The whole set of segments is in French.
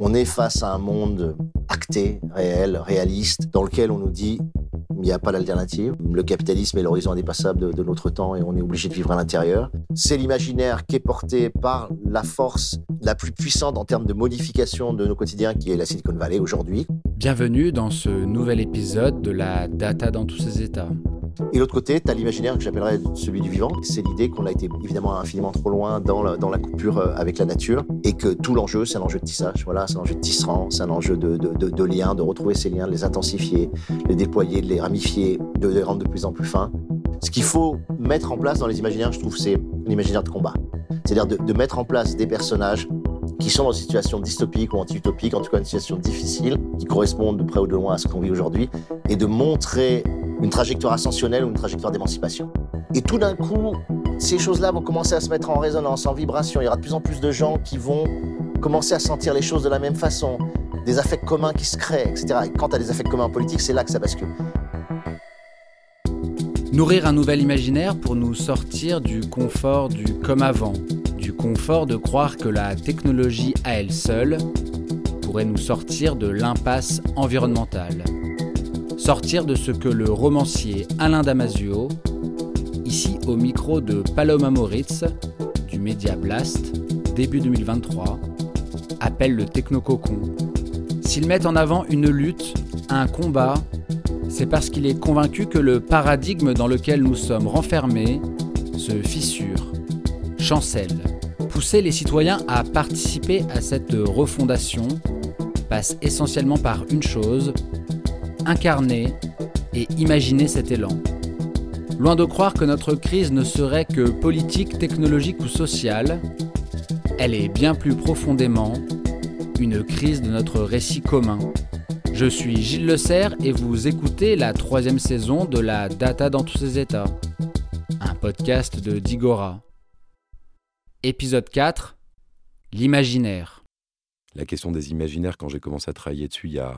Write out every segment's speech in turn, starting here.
On est face à un monde acté, réel, réaliste, dans lequel on nous dit il n'y a pas d'alternative. Le capitalisme est l'horizon indépassable de, notre temps et on est obligé de vivre à l'intérieur. C'est l'imaginaire qui est porté par la force la plus puissante en termes de modification de nos quotidiens, qui est la Silicon Valley aujourd'hui. Bienvenue dans ce nouvel épisode de la data dans tous ses états. Et l'autre côté, tu as l'imaginaire que j'appellerais celui du vivant. C'est l'idée qu'on a été évidemment infiniment trop loin dans la, dans la coupure euh, avec la nature et que tout l'enjeu, c'est un enjeu de tissage. Voilà, c'est un enjeu de tisserand, c'est un enjeu de, de, de, liens, de retrouver ces liens, de les intensifier, de les déployer, de les ramifier, de les rendre de plus en plus fins. Ce qu'il faut mettre en place dans les imaginaires, je trouve, c'est l'imaginaire de combat. C'est-à-dire de mettre en place des personnages qui sont dans une situation dystopique ou anti-utopique, en tout cas une situation difficile, qui correspondent de près ou de loin à ce qu'on vit aujourd'hui, et de montrer une trajectoire ascensionnelle ou une trajectoire d'émancipation. Et tout d'un coup, ces choses-là vont commencer à se mettre en résonance, en vibration. Il y aura de plus en plus de gens qui vont commencer à sentir les choses de la même façon, des affects communs qui se créent, etc. Et quand tu as des affects communs politiques, c'est là que ça bascule. Nourrir un nouvel imaginaire pour nous sortir du confort du comme avant, du confort de croire que la technologie à elle seule pourrait nous sortir de l'impasse environnementale sortir de ce que le romancier Alain Damasio, ici au micro de Paloma Moritz, du Média Blast, début 2023, appelle le technococon. S'il met en avant une lutte, un combat, c'est parce qu'il est convaincu que le paradigme dans lequel nous sommes renfermés se fissure, chancelle. Pousser les citoyens à participer à cette refondation passe essentiellement par une chose, incarner et imaginer cet élan. Loin de croire que notre crise ne serait que politique, technologique ou sociale, elle est bien plus profondément une crise de notre récit commun. Je suis Gilles Le Serre et vous écoutez la troisième saison de la Data dans tous ses états, un podcast de Digora. Épisode 4 L'imaginaire. La question des imaginaires, quand j'ai commencé à travailler dessus il y a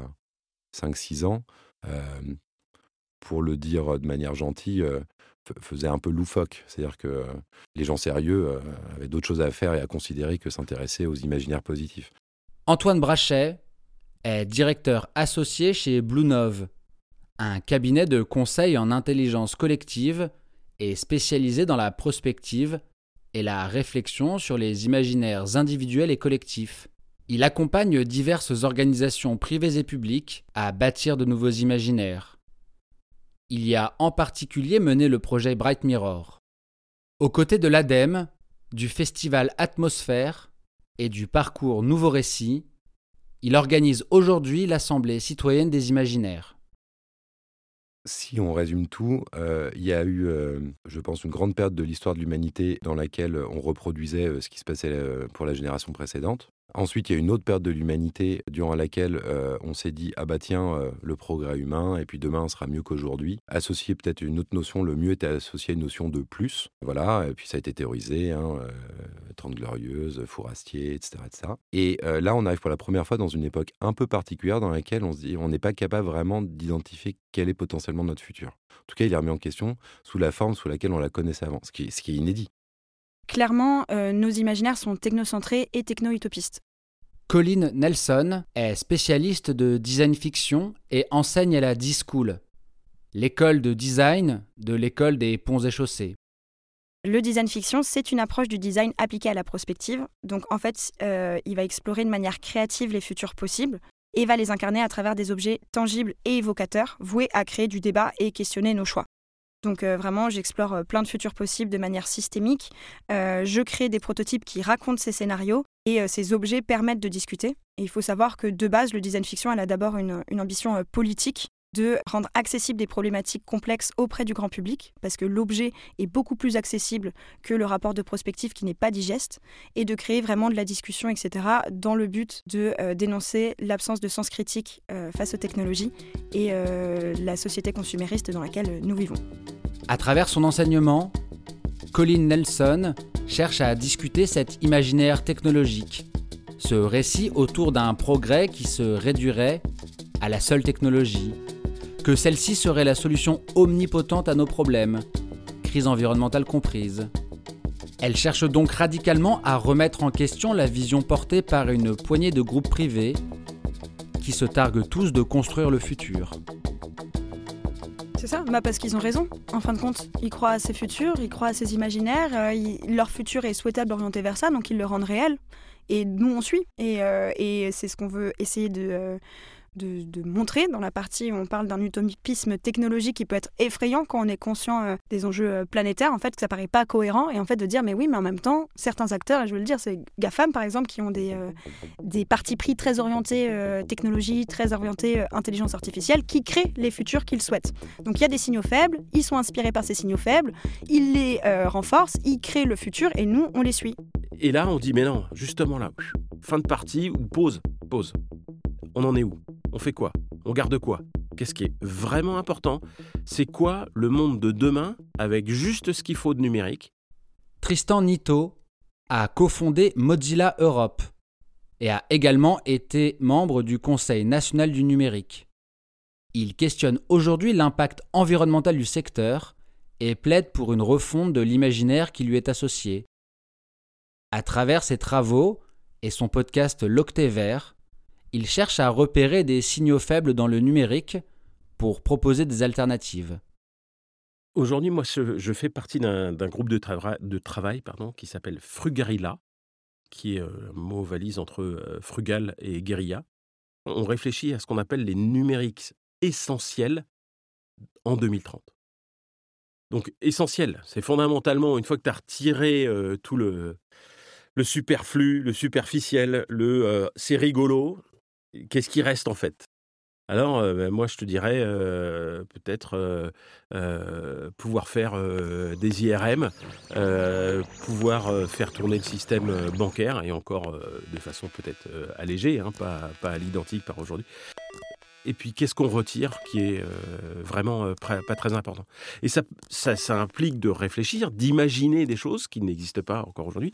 5-6 ans, pour le dire de manière gentille, faisait un peu loufoque. C'est-à-dire que les gens sérieux avaient d'autres choses à faire et à considérer que s'intéresser aux imaginaires positifs. Antoine Brachet est directeur associé chez Bluenove, un cabinet de conseil en intelligence collective et spécialisé dans la prospective et la réflexion sur les imaginaires individuels et collectifs. Il accompagne diverses organisations privées et publiques à bâtir de nouveaux imaginaires. Il y a en particulier mené le projet Bright Mirror. Aux côtés de l'ADEME, du festival Atmosphère et du parcours Nouveau Récit, il organise aujourd'hui l'Assemblée citoyenne des imaginaires. Si on résume tout, euh, il y a eu, euh, je pense, une grande perte de l'histoire de l'humanité dans laquelle on reproduisait euh, ce qui se passait pour la génération précédente. Ensuite, il y a une autre perte de l'humanité durant laquelle euh, on s'est dit ah bah tiens euh, le progrès humain et puis demain sera mieux qu'aujourd'hui. Associer peut-être une autre notion, le mieux était associé à une notion de plus. Voilà, et puis ça a été théorisé, hein, euh, Trente glorieuses, Fourastier, etc., etc. Et là, on arrive pour la première fois dans une époque un peu particulière dans laquelle on se dit on n'est pas capable vraiment d'identifier quel est potentiellement notre futur. En tout cas, il est remis en question sous la forme sous laquelle on la connaissait avant, ce qui est inédit. Clairement, euh, nos imaginaires sont technocentrés et techno-utopistes. Colin Nelson est spécialiste de design fiction et enseigne à la D-School, l'école de design de l'école des ponts et chaussées. Le design fiction, c'est une approche du design appliquée à la prospective. Donc en fait, euh, il va explorer de manière créative les futurs possibles et va les incarner à travers des objets tangibles et évocateurs, voués à créer du débat et questionner nos choix. Donc euh, vraiment, j'explore euh, plein de futurs possibles de manière systémique. Euh, je crée des prototypes qui racontent ces scénarios et ces objets permettent de discuter. Et il faut savoir que de base, le design fiction, a d'abord une, ambition politique de rendre accessibles des problématiques complexes auprès du grand public, parce que l'objet est beaucoup plus accessible que le rapport de prospective qui n'est pas digeste, et de créer vraiment de la discussion, etc., dans le but de dénoncer l'absence de sens critique face aux technologies et la société consumériste dans laquelle nous vivons. À travers son enseignement, Colin Nelson cherche à discuter cet imaginaire technologique, ce récit autour d'un progrès qui se réduirait à la seule technologie, que celle-ci serait la solution omnipotente à nos problèmes, crise environnementale comprise. Elle cherche donc radicalement à remettre en question la vision portée par une poignée de groupes privés qui se targuent tous de construire le futur. C'est ça, bah parce qu'ils ont raison, en fin de compte. Ils croient à ces futurs, ils croient à ces imaginaires, euh, leur futur est souhaitable orienté vers ça, donc ils le rendent réel. Et nous, on suit. Et, euh, c'est ce qu'on veut essayer de, euh, de, montrer dans la partie où on parle d'un utopisme technologique qui peut être effrayant quand on est conscient euh, des enjeux euh, planétaires, en fait, que ça paraît pas cohérent, et en fait de dire, mais oui, mais en même temps, certains acteurs, et je veux le dire, c'est GAFAM par exemple, qui ont des, euh, des partis pris très orientés technologie, très orientés intelligence artificielle, qui créent les futurs qu'ils souhaitent. Donc il y a des signaux faibles, ils sont inspirés par ces signaux faibles, ils les renforcent, ils créent le futur, et nous, on les suit. Et là, on dit, mais non, justement là, fin de partie ou pause, pause. On en est où? On fait quoi? On garde quoi? Qu'est-ce qui est vraiment important? C'est quoi le monde de demain avec juste ce qu'il faut de numérique? Tristan Nito a cofondé Mozilla Europe et a également été membre du Conseil national du numérique. Il questionne aujourd'hui l'impact environnemental du secteur et plaide pour une refonte de l'imaginaire qui lui est associé. À travers ses travaux et son podcast L'Octet Vert, il cherche à repérer des signaux faibles dans le numérique pour proposer des alternatives. Aujourd'hui, moi, je, fais partie d'un groupe de, travail pardon, qui s'appelle Frugarilla, qui est euh, un mot valise entre euh, frugal et guérilla. On réfléchit à ce qu'on appelle les numériques essentiels en 2030. Donc, essentiel, c'est fondamentalement, une fois que tu as retiré euh, tout le, le superflu, le superficiel, le c'est rigolo, qu'est-ce qui reste en fait? Alors, ben, moi, je te dirais peut-être pouvoir faire des IRM, pouvoir faire tourner le système bancaire, et encore de façon peut-être allégée, hein, pas, à l'identique par aujourd'hui. Et puis, qu'est-ce qu'on retire qui est vraiment pas très important? Et ça, ça, implique de réfléchir, d'imaginer des choses qui n'existent pas encore aujourd'hui.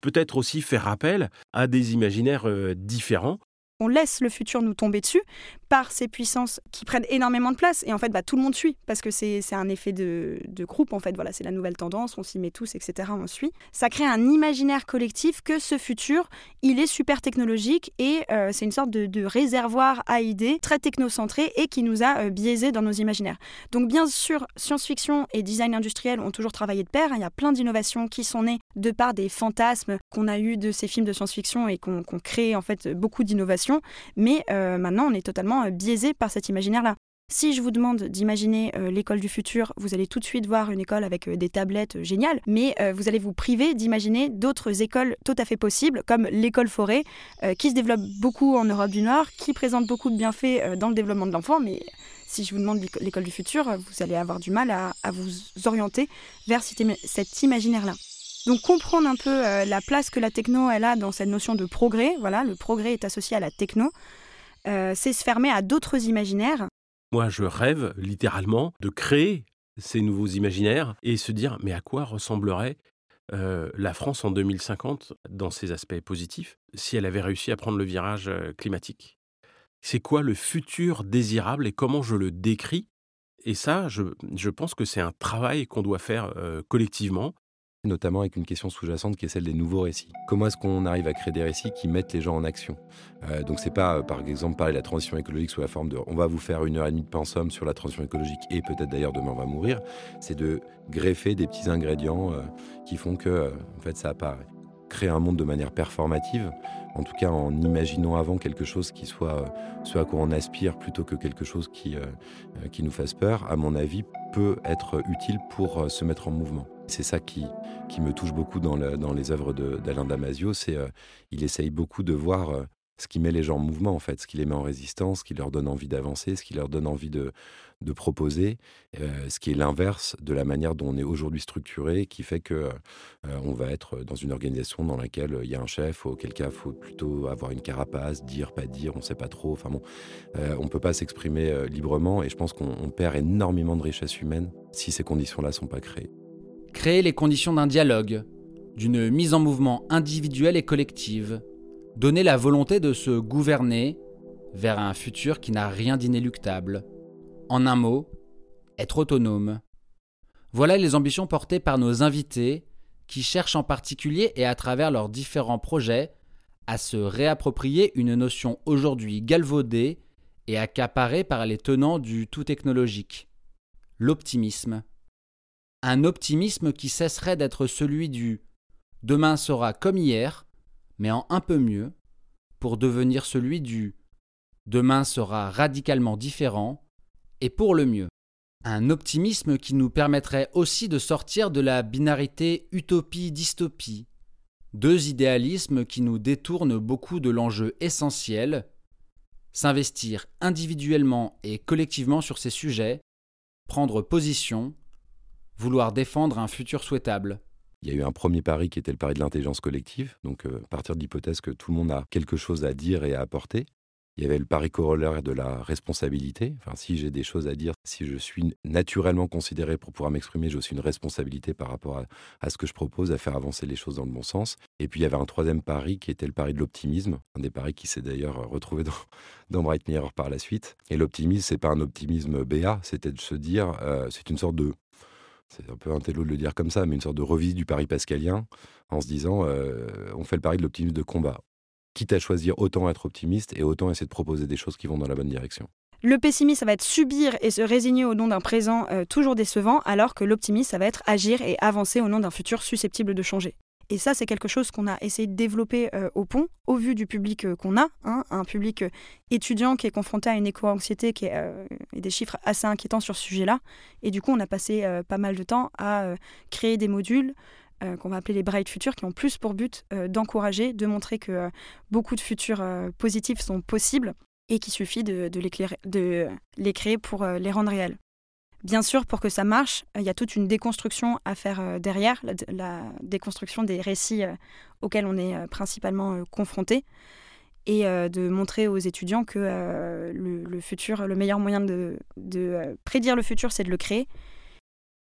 Peut-être aussi faire appel à des imaginaires différents on laisse le futur nous tomber dessus par ces puissances qui prennent énormément de place. Et en fait, bah, tout le monde suit parce que c'est un effet de, groupe. En fait, voilà, c'est la nouvelle tendance. On s'y met tous, etc. On suit. Ça crée un imaginaire collectif que ce futur, il est super technologique et euh, c'est une sorte de, réservoir à idées très technocentré et qui nous a euh, biaisés dans nos imaginaires. Donc, bien sûr, science-fiction et design industriel ont toujours travaillé de pair. Il y a plein d'innovations qui sont nées de par des fantasmes qu'on a eu de ces films de science-fiction et qu'on crée en fait beaucoup d'innovations. Mais euh, maintenant, on est totalement euh, biaisé par cet imaginaire-là. Si je vous demande d'imaginer euh, l'école du futur, vous allez tout de suite voir une école avec euh, des tablettes géniales, mais vous allez vous priver d'imaginer d'autres écoles tout à fait possibles, comme l'école forêt, qui se développe beaucoup en Europe du Nord, qui présente beaucoup de bienfaits dans le développement de l'enfant, mais si je vous demande l'école du futur, vous allez avoir du mal à, vous orienter vers cet imaginaire-là. Donc comprendre un peu la place que la techno elle a dans cette notion de progrès, voilà, le progrès est associé à la techno, euh, c'est se fermer à d'autres imaginaires. Moi, je rêve littéralement de créer ces nouveaux imaginaires et se dire mais à quoi ressemblerait euh, la France en 2050 dans ses aspects positifs si elle avait réussi à prendre le virage euh, climatique? C'est quoi le futur désirable et comment je le décris? Et ça, je, pense que c'est un travail qu'on doit faire collectivement notamment avec une question sous-jacente qui est celle des nouveaux récits. Comment est-ce qu'on arrive à créer des récits qui mettent les gens en action? Euh, Donc c'est pas, euh, par exemple, parler de la transition écologique sous la forme de on va vous faire une heure et demie de pensum sur la transition écologique et peut-être d'ailleurs demain on va mourir. C'est de greffer des petits ingrédients euh, qui font que en fait ça apparaît. Créer un monde de manière performative, en tout cas en imaginant avant quelque chose qui soit ce à quoi on aspire plutôt que quelque chose qui, qui nous fasse peur, à mon avis, peut être utile pour se mettre en mouvement. C'est ça qui, qui me touche beaucoup dans, dans les œuvres d'Alain Damasio, c'est euh, il essaye beaucoup de voir euh, ce qui met les gens en mouvement, en fait, ce qui les met en résistance, ce qui leur donne envie d'avancer, ce qui leur donne envie de, proposer, euh, ce qui est l'inverse de la manière dont on est aujourd'hui structuré, qui fait que on va être dans une organisation dans laquelle il y a un chef, auquel cas il faut plutôt avoir une carapace, dire, pas dire, on ne sait pas trop. Enfin bon, on ne peut pas s'exprimer librement et je pense qu'on perd énormément de richesse humaine si ces conditions-là ne sont pas créées créer les conditions d'un dialogue, d'une mise en mouvement individuelle et collective, donner la volonté de se gouverner vers un futur qui n'a rien d'inéluctable. En un mot, être autonome. Voilà les ambitions portées par nos invités qui cherchent en particulier et à travers leurs différents projets à se réapproprier une notion aujourd'hui galvaudée et accaparée par les tenants du tout technologique, l'optimisme. Un optimisme qui cesserait d'être celui du demain sera comme hier, mais en un peu mieux, pour devenir celui du demain sera radicalement différent et pour le mieux. Un optimisme qui nous permettrait aussi de sortir de la binarité utopie-dystopie, deux idéalismes qui nous détournent beaucoup de l'enjeu essentiel, s'investir individuellement et collectivement sur ces sujets, prendre position, vouloir défendre un futur souhaitable. Il y a eu un premier pari qui était le pari de l'intelligence collective, donc euh, partir de l'hypothèse que tout le monde a quelque chose à dire et à apporter. Il y avait le pari corollaire de la responsabilité. Enfin, si j'ai des choses à dire, si je suis naturellement considéré pour pouvoir m'exprimer, j'ai aussi une responsabilité par rapport à, ce que je propose, à faire avancer les choses dans le bon sens. Et puis il y avait un troisième pari qui était le pari de l'optimisme, un des paris qui s'est d'ailleurs retrouvé dans, Bright Mirror par la suite. Et l'optimisme, c'est pas un optimisme béat, c'était de se dire, euh, c'est une sorte de c'est un peu un de le dire comme ça, mais une sorte de revisite du pari pascalien, en se disant, euh, on fait le pari de l'optimisme de combat quitte à choisir autant être optimiste et autant essayer de proposer des choses qui vont dans la bonne direction. Le pessimisme, ça va être subir et se résigner au nom d'un présent euh, toujours décevant, alors que l'optimisme, ça va être agir et avancer au nom d'un futur susceptible de changer. Et ça, c'est quelque chose qu'on a essayé de développer euh, au pont, au vu du public euh, qu'on a, hein, un public étudiant qui est confronté à une éco-anxiété qui est, et des chiffres assez inquiétants sur ce sujet-là. Et du coup, on a passé pas mal de temps à créer des modules, euh, qu'on va appeler les Bright Futures, qui ont plus pour but euh, d'encourager, de montrer que euh, beaucoup de futurs positifs sont possibles et qu'il suffit de, les créer pour les rendre réels. Bien sûr, pour que ça marche, il y a toute une déconstruction à faire derrière, la, déconstruction des récits auxquels on est principalement confronté, et de montrer aux étudiants que le, futur, le meilleur moyen de prédire le futur, c'est de le créer,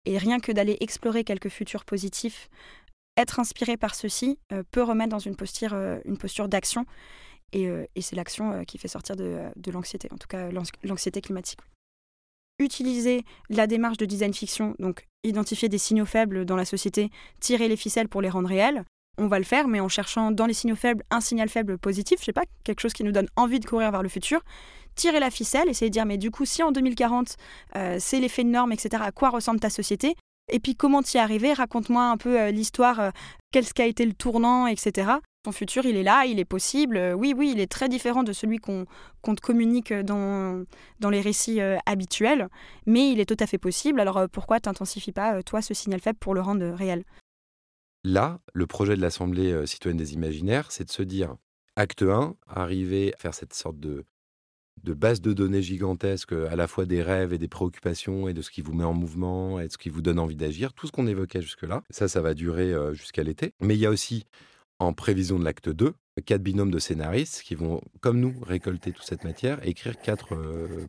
et rien que d'aller explorer quelques futurs positifs, être inspiré par ceci euh, peut remettre dans une posture, euh, une posture d'action. Et, euh, c'est l'action qui fait sortir de l'anxiété, en tout cas l'anxiété climatique. Utiliser la démarche de design fiction, donc identifier des signaux faibles dans la société, tirer les ficelles pour les rendre réels, on va le faire, mais en cherchant dans les signaux faibles un signal faible positif, je sais pas, quelque chose qui nous donne envie de courir vers le futur, tirer la ficelle, essayer de dire mais du coup si en 2040 euh, c'est l'effet de norme, etc., à quoi ressemble ta société Et puis comment t'y arriver Raconte-moi un peu euh, l'histoire, euh, quel qu'a été le tournant, etc. Ton futur, il est là, il est possible. oui, oui, il est très différent de celui qu'on te communique dans, dans les récits habituels, mais il est tout à fait possible. Alors pourquoi t'intensifies pas, toi, ce signal faible pour le rendre réel? Là, le projet de l'Assemblée citoyenne des imaginaires, c'est de se dire, acte 1, arriver à faire cette sorte de, de base de données gigantesque, à la fois des rêves et des préoccupations et de ce qui vous met en mouvement et de ce qui vous donne envie d'agir, tout ce qu'on évoquait jusque-là. Ça, ça va durer jusqu'à l'été. Mais il y a aussi, en prévision de l'acte 2, quatre binômes de scénaristes qui vont, comme nous, récolter toute cette matière, écrire quatre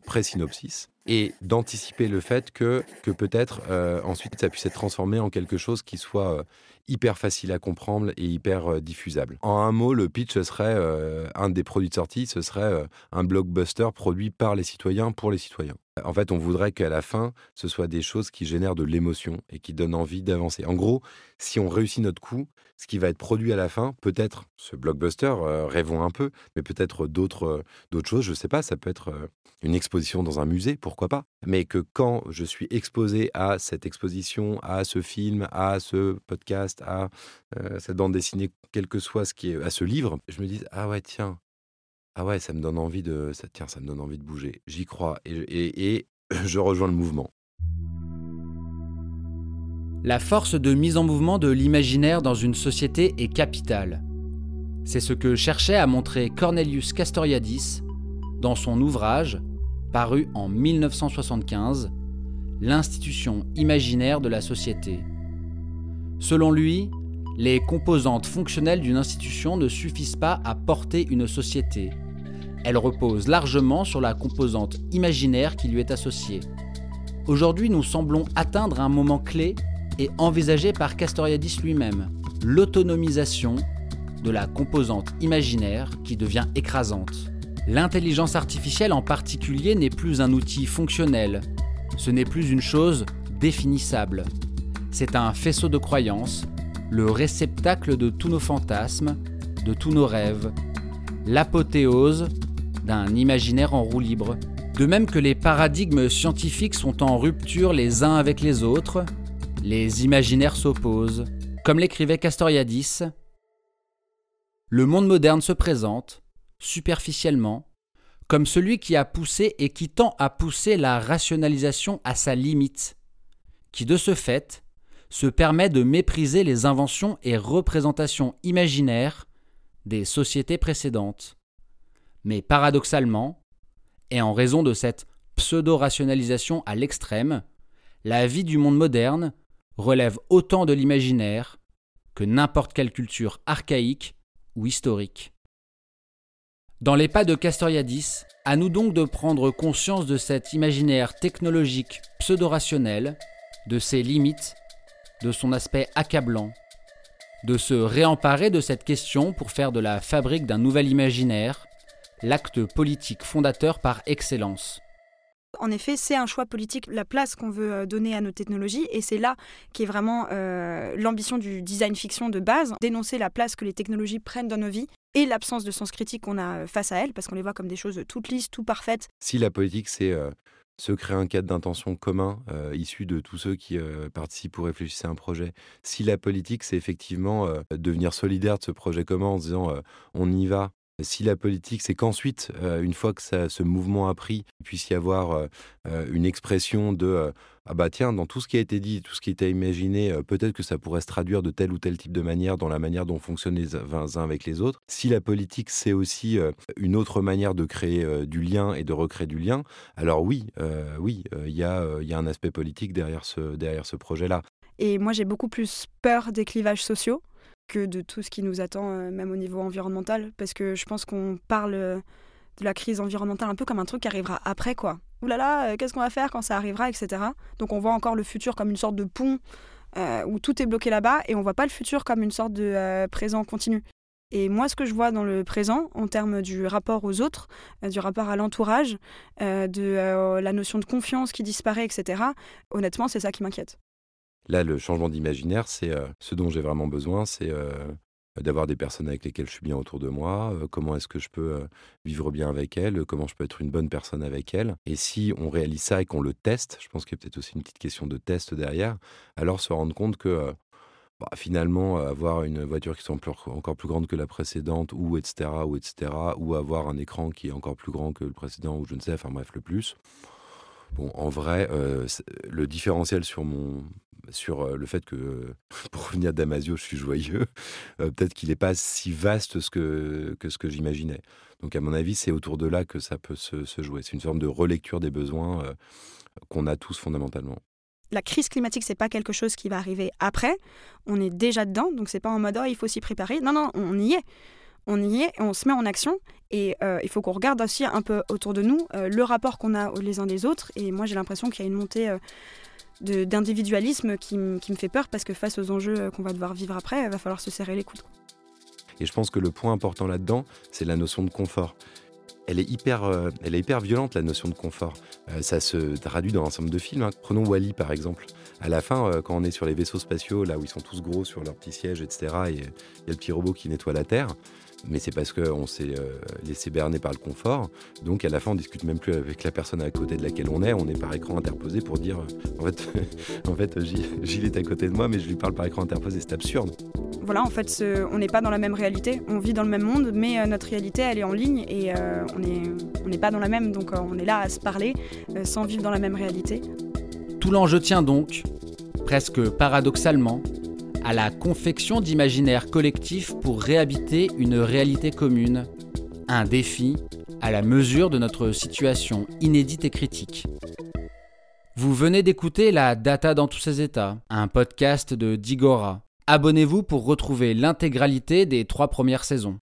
pré-synopsis et d'anticiper le fait que, que peut-être ensuite ça puisse être transformé en quelque chose qui soit hyper facile à comprendre et hyper euh, diffusable. En un mot, le pitch, ce serait euh, un des produits de sortie, ce serait euh, un blockbuster produit par les citoyens pour les citoyens. En fait, on voudrait qu'à la fin, ce soit des choses qui génèrent de l'émotion et qui donnent envie d'avancer. En gros, si on réussit notre coup, ce qui va être produit à la fin, peut-être ce blockbuster, rêvons un peu, mais peut-être d'autres d'autres choses, je ne sais pas, ça peut être une exposition dans un musée, pourquoi pas. Mais que quand je suis exposé à cette exposition, à ce film, à ce podcast, à cette bande dessinée, quel que soit ce qui est à ce livre, je me dis ah ouais tiens, ah ouais ça me donne envie de tiens ça me donne envie de bouger, j'y crois et je rejoins le mouvement. La force de mise en mouvement de l'imaginaire dans une société est capitale. C'est ce que cherchait à montrer Cornelius Castoriadis dans son ouvrage, paru en 1975, L'institution imaginaire de la société. Selon lui, les composantes fonctionnelles d'une institution ne suffisent pas à porter une société. Elles reposent largement sur la composante imaginaire qui lui est associée. Aujourd'hui, nous semblons atteindre un moment clé et envisagé par Castoriadis lui-même, l'autonomisation de la composante imaginaire qui devient écrasante. L'intelligence artificielle en particulier n'est plus un outil fonctionnel, ce n'est plus une chose définissable. C'est un faisceau de croyances, le réceptacle de tous nos fantasmes, de tous nos rêves, l'apothéose d'un imaginaire en roue libre. De même que les paradigmes scientifiques sont en rupture les uns avec les autres, les imaginaires s'opposent. Comme l'écrivait Castoriadis, le monde moderne se présente, superficiellement, comme celui qui a poussé et qui tend à pousser la rationalisation à sa limite, qui de ce fait se permet de mépriser les inventions et représentations imaginaires des sociétés précédentes. Mais paradoxalement, et en raison de cette pseudo-rationalisation à l'extrême, la vie du monde moderne relève autant de l'imaginaire que n'importe quelle culture archaïque ou historique. Dans les pas de Castoriadis, à nous donc de prendre conscience de cet imaginaire technologique pseudo-rationnel, de ses limites, de son aspect accablant, de se réemparer de cette question pour faire de la fabrique d'un nouvel imaginaire l'acte politique fondateur par excellence. En effet, c'est un choix politique, la place qu'on veut euh, donner à nos technologies, et c'est là qui est vraiment euh, l'ambition du design fiction de base, dénoncer la place que les technologies prennent dans nos vies et l'absence de sens critique qu'on a euh, face à elles, parce qu'on les voit comme des choses toutes lisses, tout parfaites. Si la politique, c'est se créer un cadre d'intention commun issu de tous ceux qui participent ou réfléchissent à un projet. Si la politique, c'est effectivement devenir solidaire de ce projet commun en disant on y va, si la politique, c'est qu'ensuite, euh, une fois que ce mouvement a pris, il puisse y avoir euh, euh, une expression de ah bah tiens, dans tout ce qui a été dit, tout ce qui été imaginé, peut-être que ça pourrait se traduire de tel ou tel type de manière dans la manière dont fonctionnent les uns avec les autres. Si la politique, c'est aussi une autre manière de créer du lien et de recréer du lien, alors oui, oui, il y, a, un aspect politique derrière ce projet-là. Et moi, j'ai beaucoup plus peur des clivages sociaux que de tout ce qui nous attend, euh, même au niveau environnemental, parce que je pense qu'on parle euh, de la crise environnementale un peu comme un truc qui arrivera après, quoi. Ouh là là, euh, qu'est-ce qu'on va faire quand ça arrivera, etc. Donc on voit encore le futur comme une sorte de pont où tout est bloqué là-bas, et on voit pas le futur comme une sorte de présent continu. Et moi, ce que je vois dans le présent, en termes du rapport aux autres, du rapport à l'entourage, de la notion de confiance qui disparaît, etc., honnêtement, c'est ça qui m'inquiète. Là, le changement d'imaginaire, c'est euh, ce dont j'ai vraiment besoin, c'est euh, d'avoir des personnes avec lesquelles je suis bien autour de moi, euh, comment est-ce que je peux vivre bien avec elles, comment je peux être une bonne personne avec elles. Et si on réalise ça et qu'on le teste, je pense qu'il y a peut-être aussi une petite question de test derrière, alors se rendre compte que bah, finalement, avoir une voiture qui soit encore plus grande que la précédente, ou etc., ou etc., ou avoir un écran qui est encore plus grand que le précédent, ou je ne sais, enfin bref, le plus. Bon, en vrai, le différentiel sur mon, sur le fait que, pour revenir à Damasio, je suis joyeux, peut-être qu'il n'est pas si vaste que ce que j'imaginais. Donc, à mon avis, c'est autour de là que ça peut se, jouer. C'est une forme de relecture des besoins qu'on a tous fondamentalement. La crise climatique, c'est pas quelque chose qui va arriver après. On est déjà dedans, donc c'est pas en mode oh, il faut s'y préparer. Non, non, on y est. On y est, on se met en action et il faut qu'on regarde aussi un peu autour de nous le rapport qu'on a les uns des autres. Et moi, j'ai l'impression qu'il y a une montée d'individualisme qui, me fait peur parce que face aux enjeux qu'on va devoir vivre après, il va falloir se serrer les coudes. Et je pense que le point important là-dedans, c'est la notion de confort. Elle est, hyper, euh, elle est hyper violente, la notion de confort. Euh, ça se traduit dans un ensemble de films. Hein. Prenons Wally, par exemple. À la fin, euh, quand on est sur les vaisseaux spatiaux, là où ils sont tous gros sur leurs petits sièges, etc., et il y a le petit robot qui nettoie la Terre, mais c'est parce qu'on s'est euh, laissé berner par le confort. Donc à la fin, on discute même plus avec la personne à côté de laquelle on est. On est par écran interposé pour dire, euh, en fait, en fait Gilles est à côté de moi, mais je lui parle par écran interposé. C'est absurde. Voilà, en fait, on n'est pas dans la même réalité. On vit dans le même monde, mais euh, notre réalité, elle est en ligne et on n'est on pas dans la même. Donc on est là à se parler sans vivre dans la même réalité. Tout l'enjeu tient donc, presque paradoxalement, à la confection d'imaginaires collectifs pour réhabiter une réalité commune, un défi à la mesure de notre situation inédite et critique. Vous venez d'écouter la Data dans tous ses états, un podcast de Digora. Abonnez-vous pour retrouver l'intégralité des trois premières saisons.